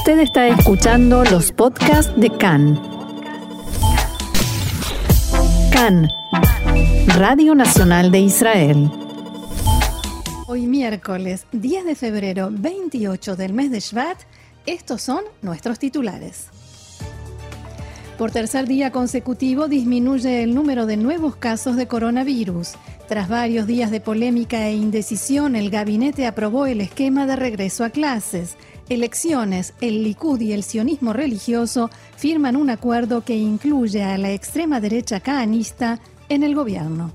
Usted está escuchando los podcasts de CAN. CAN, Radio Nacional de Israel. Hoy miércoles 10 de febrero 28 del mes de Shvat, estos son nuestros titulares. Por tercer día consecutivo disminuye el número de nuevos casos de coronavirus. Tras varios días de polémica e indecisión, el gabinete aprobó el esquema de regreso a clases. Elecciones, el Likud y el sionismo religioso firman un acuerdo que incluye a la extrema derecha caanista en el gobierno.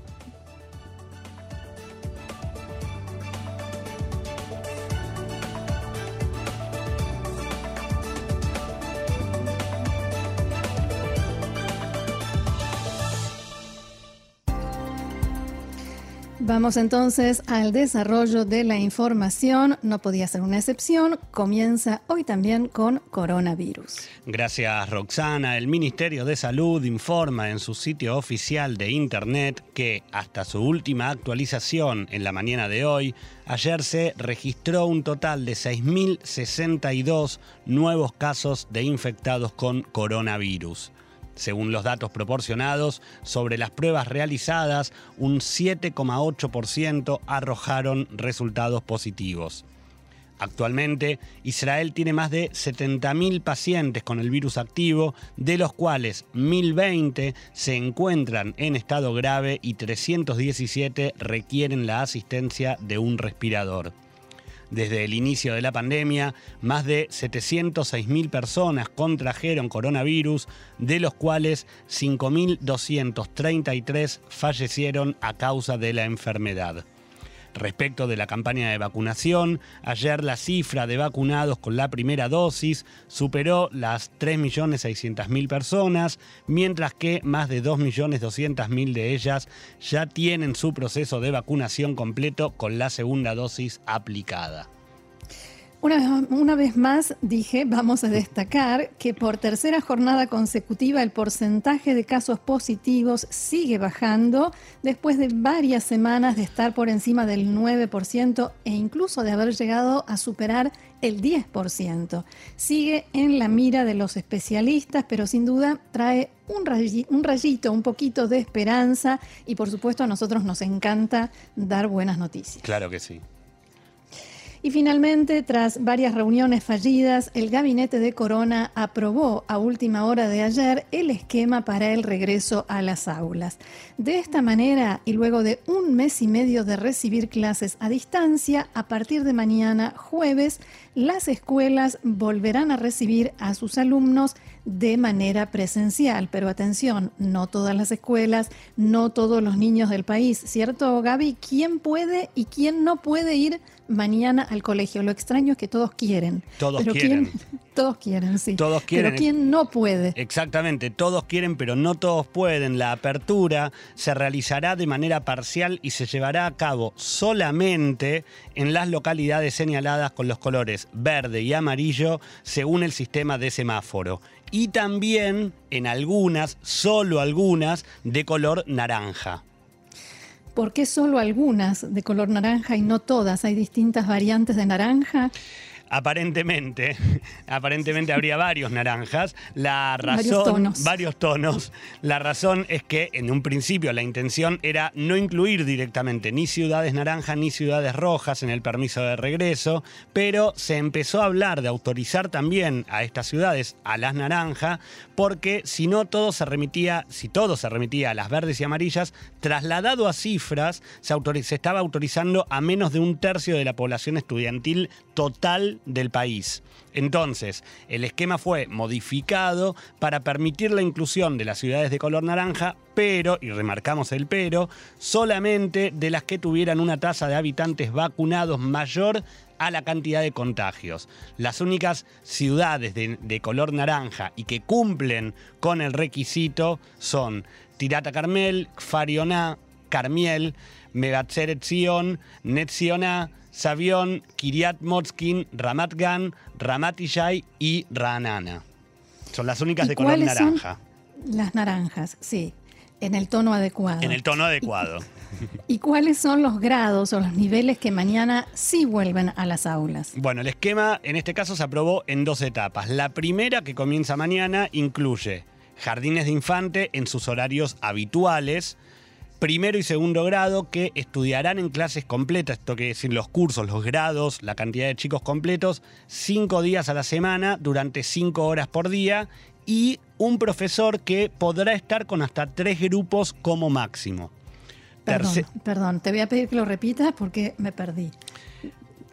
Vamos entonces al desarrollo de la información. No podía ser una excepción. Comienza hoy también con coronavirus. Gracias, Roxana. El Ministerio de Salud informa en su sitio oficial de Internet que hasta su última actualización en la mañana de hoy, ayer se registró un total de 6.062 nuevos casos de infectados con coronavirus. Según los datos proporcionados, sobre las pruebas realizadas, un 7,8% arrojaron resultados positivos. Actualmente, Israel tiene más de 70.000 pacientes con el virus activo, de los cuales 1.020 se encuentran en estado grave y 317 requieren la asistencia de un respirador. Desde el inicio de la pandemia, más de 706.000 personas contrajeron coronavirus, de los cuales 5.233 fallecieron a causa de la enfermedad. Respecto de la campaña de vacunación, ayer la cifra de vacunados con la primera dosis superó las 3.600.000 personas, mientras que más de 2.200.000 de ellas ya tienen su proceso de vacunación completo con la segunda dosis aplicada. Una vez, más dije, vamos a destacar que por tercera jornada consecutiva el porcentaje de casos positivos sigue bajando después de varias semanas de estar por encima del 9% e incluso de haber llegado a superar el 10%. Sigue en la mira de los especialistas, pero sin duda trae un rayito, un rayito, un poquito de esperanza y por supuesto a nosotros nos encanta dar buenas noticias. Claro que sí. Y finalmente, tras varias reuniones fallidas, el gabinete de Corona aprobó a última hora de ayer el esquema para el regreso a las aulas. De esta manera, y luego de un mes y medio de recibir clases a distancia, a partir de mañana jueves, las escuelas volverán a recibir a sus alumnos de manera presencial. Pero atención, no todas las escuelas, no todos los niños del país, ¿cierto, Gaby? ¿Quién puede y quién no puede ir mañana al colegio? Lo extraño es que todos quieren. Todos quieren. todos quieren, sí. Todos quieren. Pero ¿quién no puede? Exactamente, todos quieren, pero no todos pueden. La apertura se realizará de manera parcial y se llevará a cabo solamente en las localidades señaladas con los colores verde y amarillo según el sistema de semáforo y también en algunas, solo algunas, de color naranja. ¿Por qué solo algunas de color naranja y no todas? ¿Hay distintas variantes de naranja? Aparentemente, aparentemente habría varios naranjas. La razón, varios tonos. varios tonos. La razón es que en un principio la intención era no incluir directamente ni ciudades naranjas ni ciudades rojas en el permiso de regreso, pero se empezó a hablar de autorizar también a estas ciudades a las naranjas, porque si no todo se remitía, si todo se remitía a las verdes y amarillas, trasladado a cifras, se, se estaba autorizando a menos de un tercio de la población estudiantil total del país. Entonces, el esquema fue modificado para permitir la inclusión de las ciudades de color naranja, pero, y remarcamos el pero, solamente de las que tuvieran una tasa de habitantes vacunados mayor a la cantidad de contagios. Las únicas ciudades de, color naranja y que cumplen con el requisito son Tirata Carmel, Farioná, Carmiel, Megatzeret Netziona, Savión, Kiryat Motskin, Ramat Gan, Ramat Ishai y Ranana. Son las únicas de color naranja. Las naranjas, sí. En el tono adecuado. En el tono adecuado. ¿Y cuáles son los grados o los niveles que mañana sí vuelven a las aulas? Bueno, el esquema en este caso se aprobó en dos etapas. La primera, que comienza mañana, incluye jardines de infante en sus horarios habituales, primero y segundo grado que estudiarán en clases completas, esto quiere decir los cursos, los grados, la cantidad de chicos completos, cinco días a la semana durante cinco horas por día y un profesor que podrá estar con hasta tres grupos como máximo. Perdón, perdón, te voy a pedir que lo repitas porque me perdí.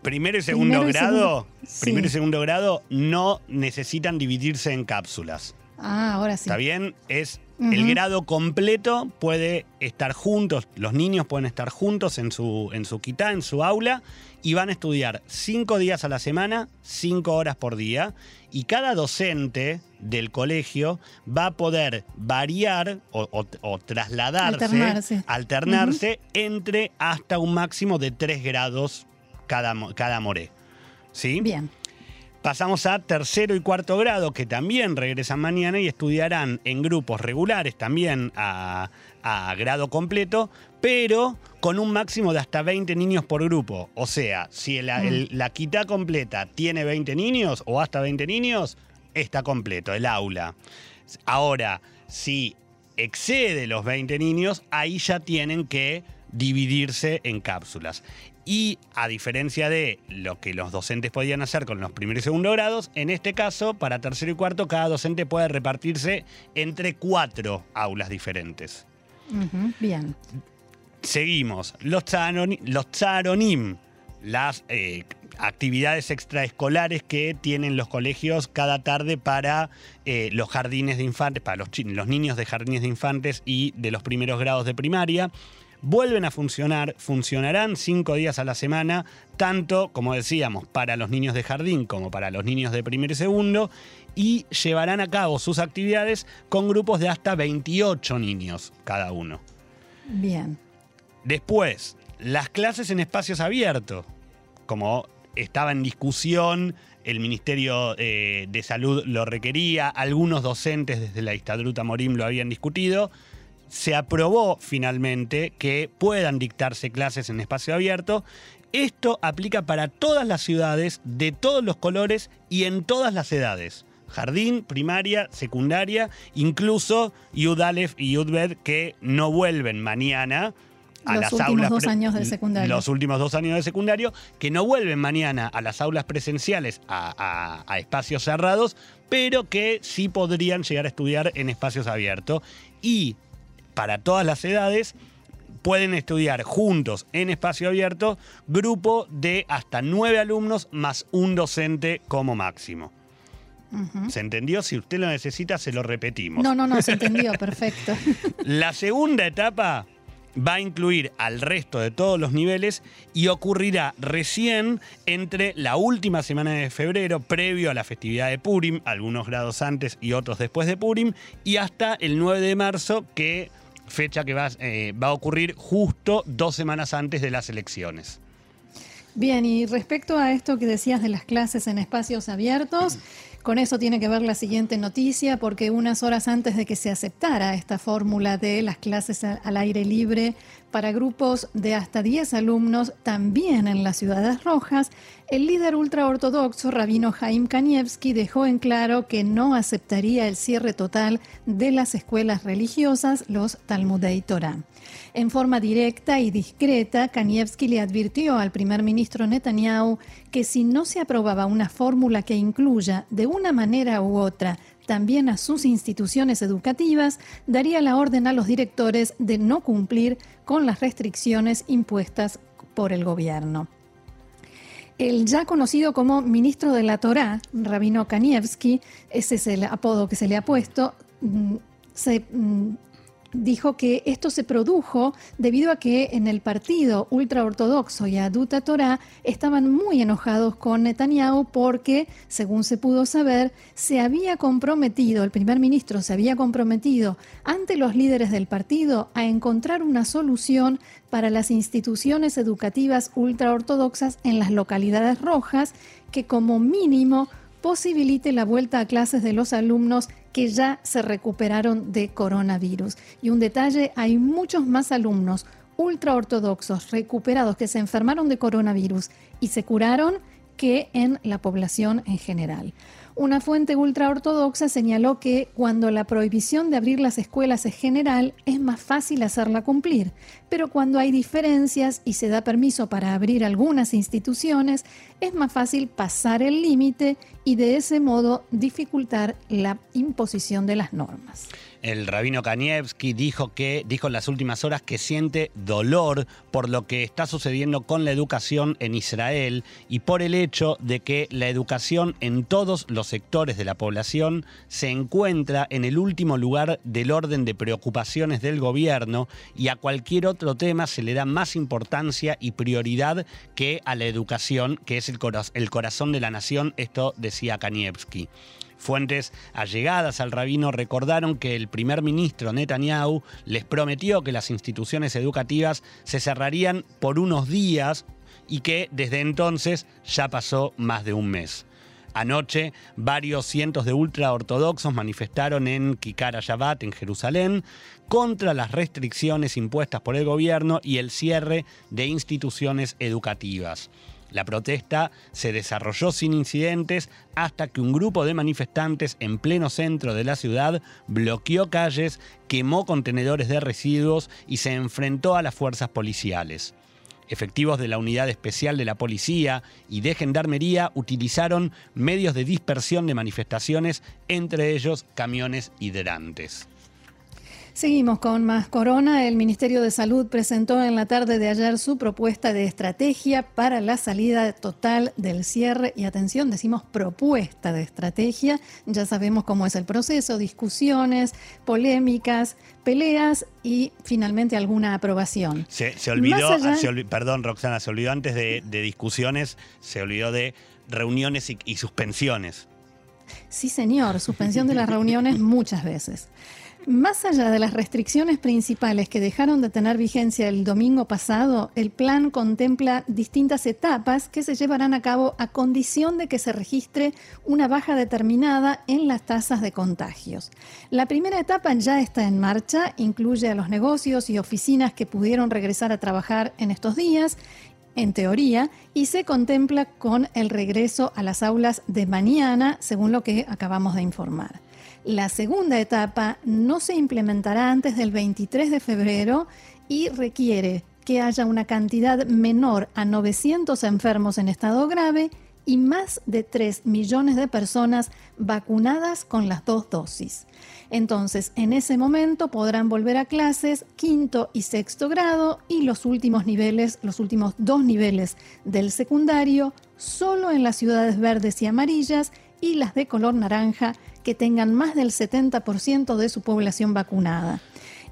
Primero y segundo grado, primero y segundo grado no necesitan dividirse en cápsulas. Ah, ahora sí. ¿Está bien? Es el grado completo puede estar juntos, los niños pueden estar juntos en su, en su quitá, en su aula, y van a estudiar cinco días a la semana, cinco horas por día, y cada docente del colegio va a poder variar o, trasladarse, alternarse, alternarse entre hasta un máximo de tres grados cada, cada moré. ¿Sí? Bien. Pasamos a tercero y cuarto grado, que también regresan mañana y estudiarán en grupos regulares también a, grado completo, pero con un máximo de hasta 20 niños por grupo. O sea, si mm. la quita completa tiene 20 niños o hasta 20 niños, está completo el aula. Ahora, si excede los 20 niños, ahí ya tienen que dividirse en cápsulas. Y a diferencia de lo que los docentes podían hacer con los primeros y segundo grados, en este caso, para tercero y cuarto, cada docente puede repartirse entre cuatro aulas diferentes. bien. Seguimos. Los, tsaronim, las eh, actividades extraescolares que tienen los colegios cada tarde para eh, los jardines de infantes, para los, los niños de jardines de infantes y de los primeros grados de primaria vuelven a funcionar, funcionarán cinco días a la semana, tanto, como decíamos, para los niños de jardín como para los niños de primer y segundo, y llevarán a cabo sus actividades con grupos de hasta 28 niños cada uno. Bien. Después, las clases en espacios abiertos, como estaba en discusión, el Ministerio eh, de Salud lo requería, algunos docentes desde la Istadruta Morim lo habían discutido, se aprobó finalmente que puedan dictarse clases en espacio abierto. Esto aplica para todas las ciudades, de todos los colores y en todas las edades. Jardín, primaria, secundaria, incluso Yudalef y Yudbed que no vuelven mañana a los últimos dos años de secundario. Los últimos dos años de secundario, que no vuelven mañana a las aulas presenciales, a, a, espacios cerrados, pero que sí podrían llegar a estudiar en espacios abiertos. Y para todas las edades, pueden estudiar juntos en espacio abierto, grupo de hasta nueve alumnos más un docente como máximo. ¿Se entendió? Si usted lo necesita, se lo repetimos. No, no, no, se entendió, perfecto. La segunda etapa va a incluir al resto de todos los niveles y ocurrirá recién entre la última semana de febrero, previo a la festividad de Purim, algunos grados antes y otros después de Purim, y hasta el 9 de marzo, que fecha que va, eh, va a ocurrir justo dos semanas antes de las elecciones. Bien, y respecto a esto que decías de las clases en espacios abiertos, con eso tiene que ver la siguiente noticia, porque unas horas antes de que se aceptara esta fórmula de las clases al aire libre para grupos de hasta 10 alumnos, también en las ciudades rojas, el líder ultraortodoxo rabino Jaim Kanievski dejó en claro que no aceptaría el cierre total de las escuelas religiosas, los Talmudei Torah. En forma directa y discreta, Kanievski le advirtió al primer ministro Netanyahu que si no se aprobaba una fórmula que incluya de una manera u otra también a sus instituciones educativas, daría la orden a los directores de no cumplir con las restricciones impuestas por el gobierno. El ya conocido como ministro de la Torá, Rabino Kanievski, ese es el apodo que se le ha puesto, mm, se mm, dijo que esto se produjo debido a que en el partido ultraortodoxo y Aduta Torah estaban muy enojados con Netanyahu porque, según se pudo saber, se había comprometido, el primer ministro se había comprometido ante los líderes del partido a encontrar una solución para las instituciones educativas ultraortodoxas en las localidades rojas que como mínimo posibilite la vuelta a clases de los alumnos que ya se recuperaron de coronavirus. Y un detalle, hay muchos más alumnos ultraortodoxos recuperados que se enfermaron de coronavirus y se curaron que en la población en general. Una fuente ultraortodoxa señaló que cuando la prohibición de abrir las escuelas es general, es más fácil hacerla cumplir, pero cuando hay diferencias y se da permiso para abrir algunas instituciones, es más fácil pasar el límite y de ese modo dificultar la imposición de las normas. El rabino Kanievski dijo que dijo en las últimas horas que siente dolor por lo que está sucediendo con la educación en Israel y por el hecho de que la educación en todos los sectores de la población se encuentra en el último lugar del orden de preocupaciones del gobierno y a cualquier otro tema se le da más importancia y prioridad que a la educación, que es el, corazón de la nación, esto decía Kanievski. Fuentes allegadas al rabino recordaron que el primer ministro Netanyahu les prometió que las instituciones educativas se cerrarían por unos días y que desde entonces ya pasó más de un mes. Anoche, varios cientos de ultraortodoxos manifestaron en Kikara Shabbat, en Jerusalén, contra las restricciones impuestas por el gobierno y el cierre de instituciones educativas. La protesta se desarrolló sin incidentes hasta que un grupo de manifestantes en pleno centro de la ciudad bloqueó calles, quemó contenedores de residuos y se enfrentó a las fuerzas policiales. Efectivos de la Unidad Especial de la Policía y de Gendarmería utilizaron medios de dispersión de manifestaciones, entre ellos camiones hidrantes. Seguimos con más corona. El Ministerio de Salud presentó en la tarde de ayer su propuesta de estrategia para la salida total del cierre. Y atención, decimos propuesta de estrategia. Ya sabemos cómo es el proceso, discusiones, polémicas, peleas y finalmente alguna aprobación. Se, olvidó, perdón Roxana, se olvidó antes de, discusiones, se olvidó de reuniones y suspensiones. Sí, señor, suspensión de las reuniones muchas veces. Más allá de las restricciones principales que dejaron de tener vigencia el domingo pasado, el plan contempla distintas etapas que se llevarán a cabo a condición de que se registre una baja determinada en las tasas de contagios. La primera etapa ya está en marcha, incluye a los negocios y oficinas que pudieron regresar a trabajar en estos días en teoría, y se contempla con el regreso a las aulas de mañana, según lo que acabamos de informar. La segunda etapa no se implementará antes del 23 de febrero y requiere que haya una cantidad menor a 900 enfermos en estado grave y más de 3 millones de personas vacunadas con las dos dosis. Entonces, en ese momento podrán volver a clases quinto y sexto grado y los últimos niveles, los últimos dos niveles del secundario, solo en las ciudades verdes y amarillas y las de color naranja que tengan más del 70% de su población vacunada.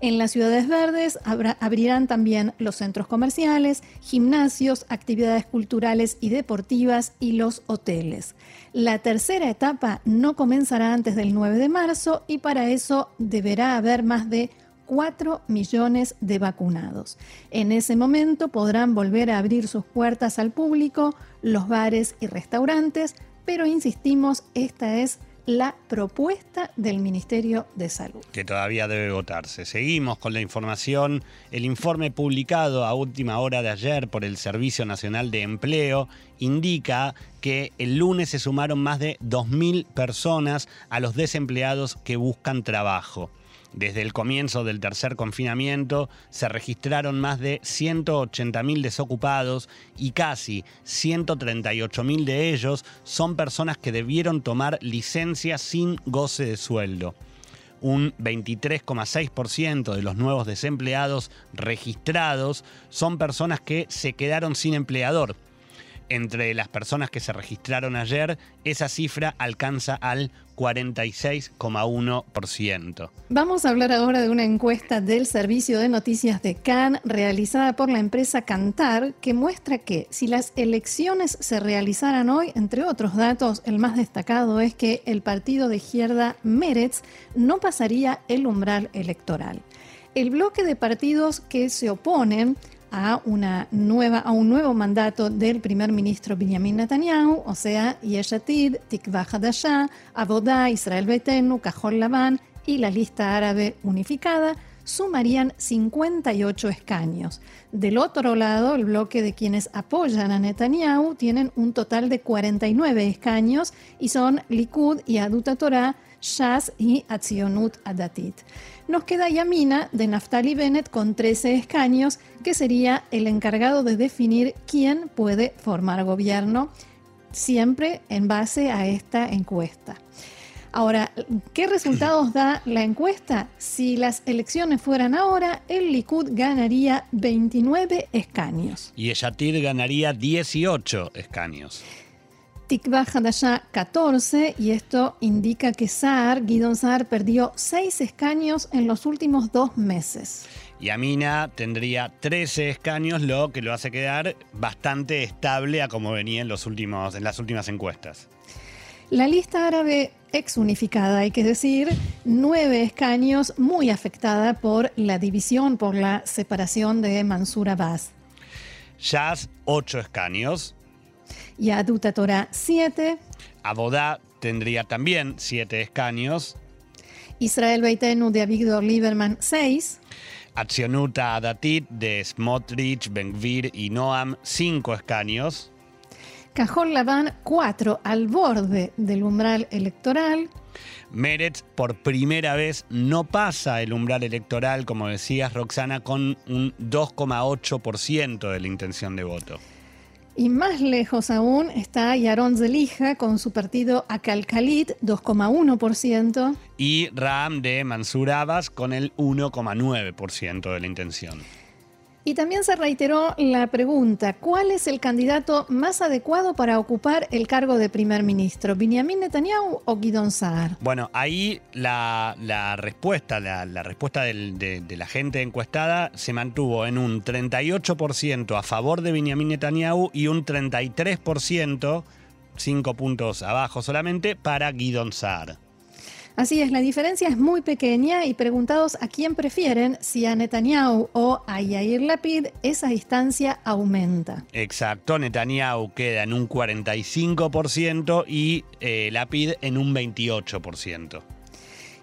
En las ciudades verdes abrirán también los centros comerciales, gimnasios, actividades culturales y deportivas y los hoteles. La tercera etapa no comenzará antes del 9 de marzo y para eso deberá haber más de 4 millones de vacunados. En ese momento podrán volver a abrir sus puertas al público, los bares y restaurantes, pero insistimos, esta es la propuesta del Ministerio de Salud. Que todavía debe votarse. Seguimos con la información. El informe publicado a última hora de ayer por el Servicio Nacional de Empleo indica que el lunes se sumaron más de 2.000 personas a los desempleados que buscan trabajo. Desde el comienzo del tercer confinamiento se registraron más de 180.000 desocupados y casi 138.000 de ellos son personas que debieron tomar licencia sin goce de sueldo. Un 23,6% de los nuevos desempleados registrados son personas que se quedaron sin empleador entre las personas que se registraron ayer, esa cifra alcanza al 46,1%. Vamos a hablar ahora de una encuesta del Servicio de Noticias de Cannes realizada por la empresa Cantar que muestra que si las elecciones se realizaran hoy, entre otros datos, el más destacado es que el partido de izquierda Meretz no pasaría el umbral electoral. El bloque de partidos que se oponen a, una nueva, a un nuevo mandato del primer ministro Benjamin Netanyahu, o sea, Yeshatid, Tikva Hadashah, Abodá, Israel Beitenu, Cajol Labán y la lista árabe unificada, sumarían 58 escaños. Del otro lado, el bloque de quienes apoyan a Netanyahu tienen un total de 49 escaños y son Likud y Aduta Torah, Y Atzionut Adatit. Nos queda Yamina de Naftali Bennett con 13 escaños, que sería el encargado de definir quién puede formar gobierno, siempre en base a esta encuesta. Ahora, ¿qué resultados da la encuesta? Si las elecciones fueran ahora, el Likud ganaría 29 escaños. Y Yatid ganaría 18 escaños. Tikva Hadashah 14 y esto indica que Saar, Guidon Saar, perdió 6 escaños en los últimos dos meses. Y Amina tendría 13 escaños, lo que lo hace quedar bastante estable a como venía en, los últimos, en las últimas encuestas. La lista árabe ex unificada, hay que decir, nueve escaños muy afectada por la división, por la separación de Mansur Abbas. Shas, ocho escaños. Yaduta Torah, siete. Abodá tendría también siete escaños. Israel Beitenu de Avigdor Lieberman, seis. Accionuta Adatit de Smotrich, Benvir y Noam, cinco escaños. Cajón Labán 4 al borde del umbral electoral. Meretz por primera vez no pasa el umbral electoral, como decías Roxana, con un 2,8% de la intención de voto. Y más lejos aún está Yaron Zelija con su partido Acalcalit, 2,1%. Y Ram de Mansur Abbas con el 1,9% de la intención. Y también se reiteró la pregunta, ¿cuál es el candidato más adecuado para ocupar el cargo de primer ministro? ¿Benjamin Netanyahu o Guidon Saar? Bueno, ahí la, respuesta, la, respuesta de, la gente encuestada se mantuvo en un 38% a favor de Benjamin Netanyahu y un 33%, cinco puntos abajo solamente, para Guidon Saar. Así es, la diferencia es muy pequeña y preguntados a quién prefieren, si a Netanyahu o a Yair Lapid, esa distancia aumenta. Exacto, Netanyahu queda en un 45% y eh, Lapid en un 28%.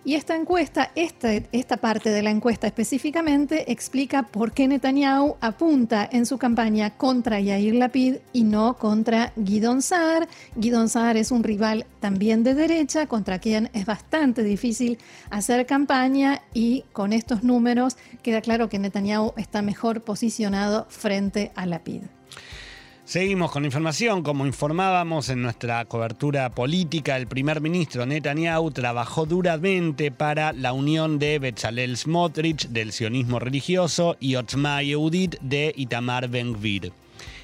Y esta encuesta, esta, esta parte de la encuesta específicamente, explica por qué Netanyahu apunta en su campaña contra Yair Lapid y no contra Guidon Saar. Guidon Saar es un rival también de derecha, contra quien es bastante difícil hacer campaña y con estos números queda claro que Netanyahu está mejor posicionado frente a Lapid. Seguimos con información. Como informábamos en nuestra cobertura política, el primer ministro Netanyahu trabajó duramente para la unión de Bezalel Smotrich del sionismo religioso y Otzma Yehudit de Itamar Ben-Gvir.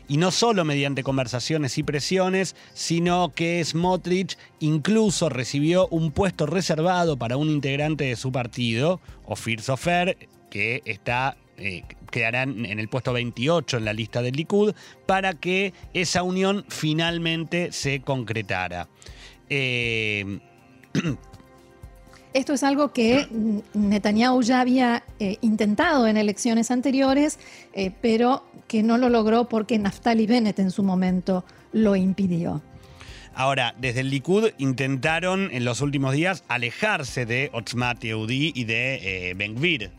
Y no solo mediante conversaciones y presiones, sino que Smotrich incluso recibió un puesto reservado para un integrante de su partido, Ofir Sofer, que está eh, quedarán en el puesto 28 en la lista del Likud, para que esa unión finalmente se concretara. Eh, Esto es algo que Netanyahu ya había eh, intentado en elecciones anteriores, pero que no lo logró porque Naftali Bennett en su momento lo impidió. Ahora, desde el Likud intentaron en los últimos días alejarse de Otzmat Yehudi y de Ben Gvir,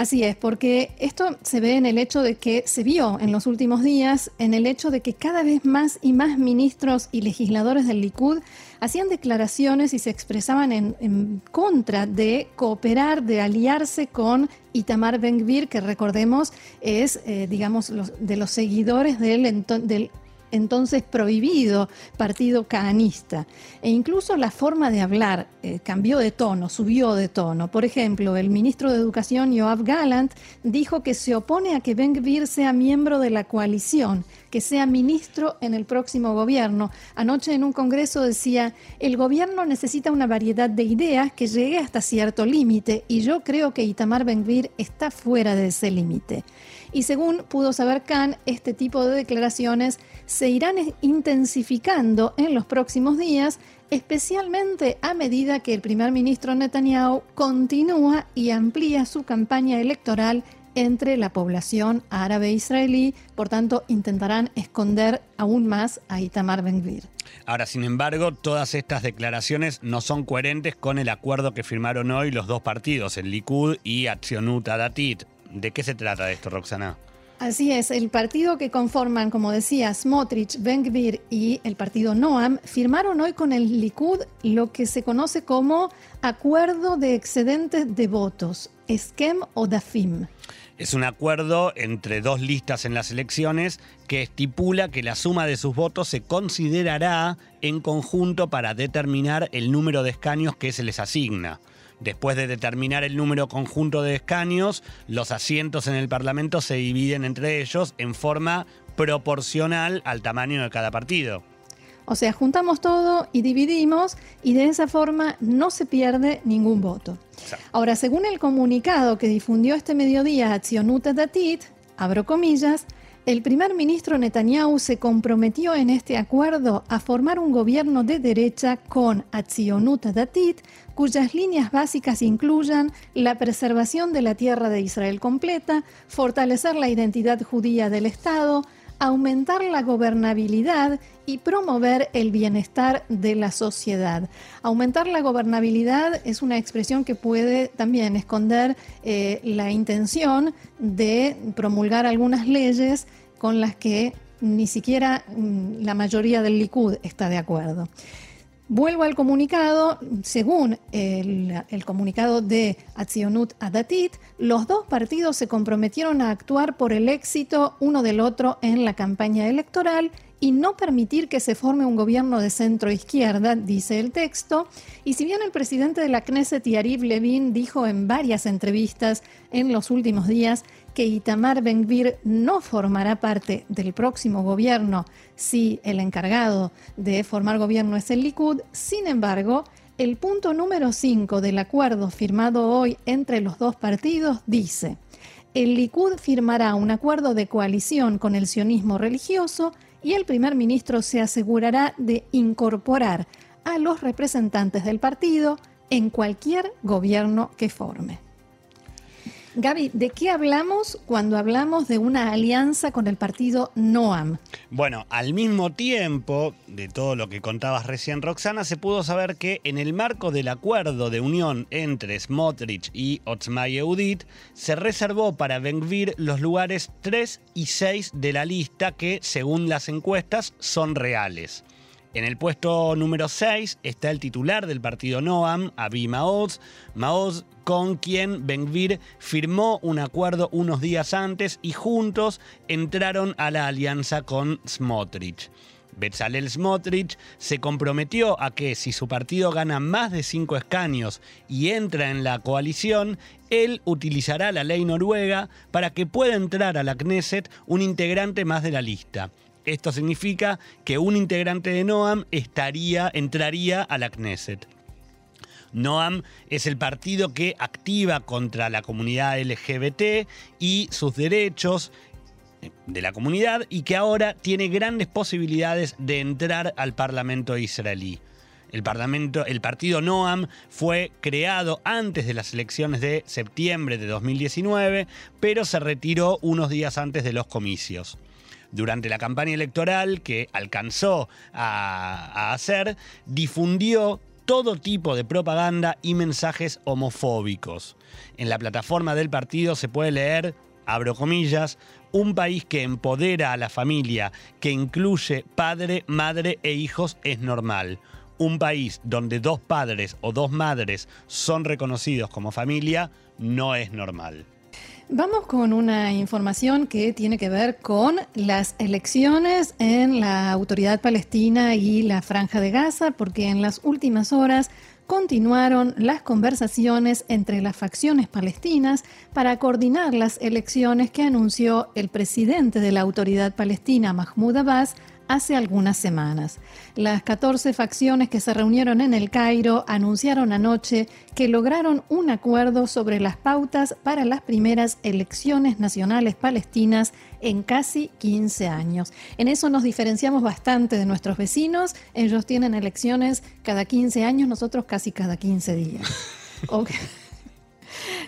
Así es, porque esto se ve en el hecho de que se vio en los últimos días, en el hecho de que cada vez más y más ministros y legisladores del Likud hacían declaraciones y se expresaban en, contra de cooperar, de aliarse con Itamar Ben-Gvir, que recordemos es, eh, digamos, de los seguidores del, del entonces prohibido partido caanista. E incluso la forma de hablar eh, cambió de tono, subió de tono. Por ejemplo, el ministro de Educación, Yoav Gallant, dijo que se opone a que Ben Gvir sea miembro de la coalición, que sea ministro en el próximo gobierno. Anoche en un congreso decía, el gobierno necesita una variedad de ideas que llegue hasta cierto límite y yo creo que Itamar Ben Gvir está fuera de ese límite. Y según pudo saber Khan, este tipo de declaraciones se irán intensificando en los próximos días, especialmente a medida que el primer ministro Netanyahu continúa y amplía su campaña electoral entre la población árabe israelí, por tanto intentarán esconder aún más a Itamar Ben-Gvir. Ahora, sin embargo, todas estas declaraciones no son coherentes con el acuerdo que firmaron hoy los dos partidos, el Likud y Accionut Adatit. ¿De qué se trata esto, Roxana? Así es, el partido que conforman, como decía, Smotrich, Ben-Gvir y el partido Noam firmaron hoy con el Likud lo que se conoce como Acuerdo de Excedentes de Votos, Esquem o DAFIM. Es un acuerdo entre dos listas en las elecciones que estipula que la suma de sus votos se considerará en conjunto para determinar el número de escaños que se les asigna. Después de determinar el número conjunto de escaños, los asientos en el Parlamento se dividen entre ellos en forma proporcional al tamaño de cada partido. O sea, juntamos todo y dividimos y de esa forma no se pierde ningún voto. Ahora, según el comunicado que difundió este mediodía Accionuta Datit, abro comillas, el primer ministro Netanyahu se comprometió en este acuerdo a formar un gobierno de derecha con Atzionut Datit, cuyas líneas básicas incluyan la preservación de la tierra de Israel completa, fortalecer la identidad judía del Estado, aumentar la gobernabilidad y promover el bienestar de la sociedad. Aumentar la gobernabilidad es una expresión que puede también esconder eh, la intención de promulgar algunas leyes con las que ni siquiera mm, la mayoría del Likud está de acuerdo. Vuelvo al comunicado. Según el, comunicado de Accionut Adatit, los dos partidos se comprometieron a actuar por el éxito uno del otro en la campaña electoral y no permitir que se forme un gobierno de centro izquierda, dice el texto. Y si bien el presidente de la Knesset, Yariv Levin, dijo en varias entrevistas en los últimos días que Itamar Ben-Gvir no formará parte del próximo gobierno si el encargado de formar gobierno es el Likud, sin embargo, el punto número 5 del acuerdo firmado hoy entre los dos partidos dice, el Likud firmará un acuerdo de coalición con el sionismo religioso y el primer ministro se asegurará de incorporar a los representantes del partido en cualquier gobierno que forme. Gaby, ¿de qué hablamos cuando hablamos de una alianza con el partido NOAM? Bueno, al mismo tiempo de todo lo que contabas recién, Roxana, se pudo saber que en el marco del acuerdo de unión entre Smotrich y Otzma Yehudit, se reservó para Benvir los lugares 3 y 6 de la lista que, según las encuestas, son reales. En el puesto número 6 está el titular del partido Noam, Avi Maoz, Maoz con quien Benvir firmó un acuerdo unos días antes y juntos entraron a la alianza con Smotrich. Bezalel Smotrich se comprometió a que si su partido gana más de cinco escaños y entra en la coalición, él utilizará la ley noruega para que pueda entrar a la Knesset un integrante más de la lista. Esto significa que un integrante de Noam estaría, entraría a la Knesset. Noam es el partido que activa contra la comunidad LGBT y sus derechos de la comunidad y que ahora tiene grandes posibilidades de entrar al Parlamento israelí. El, parlamento, el partido Noam fue creado antes de las elecciones de septiembre de 2019, pero se retiró unos días antes de los comicios durante la campaña electoral que alcanzó a, hacer, difundió todo tipo de propaganda y mensajes homofóbicos. En la plataforma del partido se puede leer, abro comillas, un país que empodera a la familia, que incluye padre, madre e hijos es normal. Un país donde dos padres o dos madres son reconocidos como familia no es normal. Vamos con una información que tiene que ver con las elecciones en la Autoridad Palestina y la Franja de Gaza, porque en las últimas horas continuaron las conversaciones entre las facciones palestinas para coordinar las elecciones que anunció el presidente de la Autoridad Palestina, Mahmoud Abbas, hace algunas semanas. Las 14 facciones que se reunieron en el Cairo anunciaron anoche que lograron un acuerdo sobre las pautas para las primeras elecciones nacionales palestinas en casi 15 años. En eso nos diferenciamos bastante de nuestros vecinos. Ellos tienen elecciones cada 15 años, nosotros casi cada 15 días.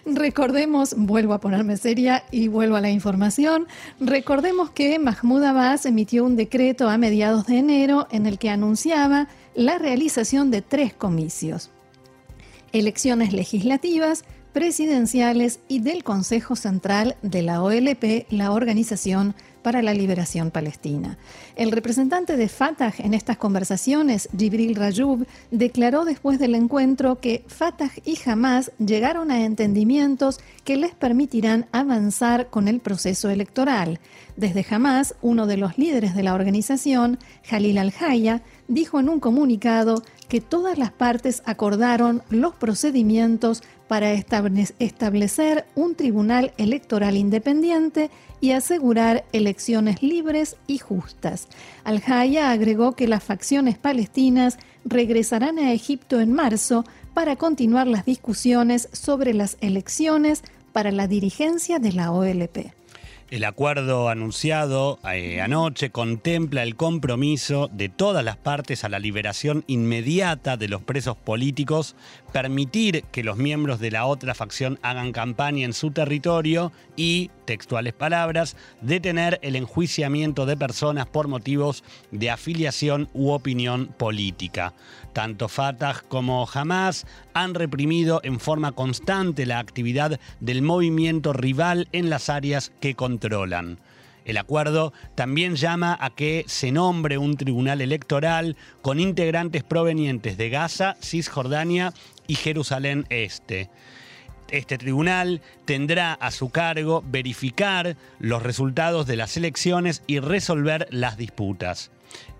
Recordemos, vuelvo a ponerme seria y vuelvo a la información, recordemos que Mahmoud Abbas emitió un decreto a mediados de enero en el que anunciaba la realización de tres comicios. Elecciones legislativas, presidenciales y del Consejo Central de la OLP, la Organización para la Liberación Palestina. El representante de Fatah en estas conversaciones, Jibril Rayoub, declaró después del encuentro que Fatah y Hamas llegaron a entendimientos que les permitirán avanzar con el proceso electoral. Desde Hamas, uno de los líderes de la organización, Jalil al-Haya, dijo en un comunicado que todas las partes acordaron los procedimientos para establecer un tribunal electoral independiente y asegurar elecciones libres y justas. Al-Haya agregó que las facciones palestinas regresarán a Egipto en marzo para continuar las discusiones sobre las elecciones para la dirigencia de la OLP. El acuerdo anunciado eh, anoche contempla el compromiso de todas las partes a la liberación inmediata de los presos políticos, permitir que los miembros de la otra facción hagan campaña en su territorio y, textuales palabras, detener el enjuiciamiento de personas por motivos de afiliación u opinión política. Tanto Fatah como Hamas han reprimido en forma constante la actividad del movimiento rival en las áreas que controlan. El acuerdo también llama a que se nombre un tribunal electoral con integrantes provenientes de Gaza, Cisjordania y Jerusalén Este. Este tribunal tendrá a su cargo verificar los resultados de las elecciones y resolver las disputas.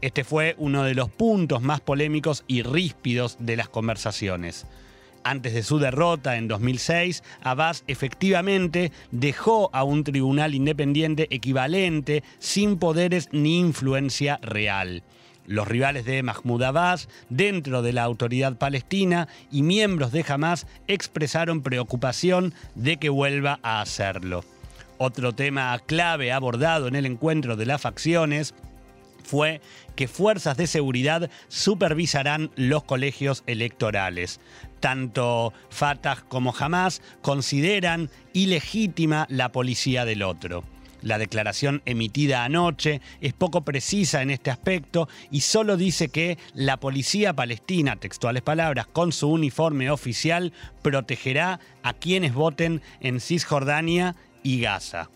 Este fue uno de los puntos más polémicos y ríspidos de las conversaciones. Antes de su derrota en 2006, Abbas efectivamente dejó a un tribunal independiente equivalente, sin poderes ni influencia real. Los rivales de Mahmoud Abbas, dentro de la autoridad palestina y miembros de Hamas expresaron preocupación de que vuelva a hacerlo. Otro tema clave abordado en el encuentro de las facciones fue que fuerzas de seguridad supervisarán los colegios electorales. Tanto Fatah como Hamas consideran ilegítima la policía del otro. La declaración emitida anoche es poco precisa en este aspecto y solo dice que la policía palestina, textuales palabras, con su uniforme oficial, protegerá a quienes voten en Cisjordania y Gaza.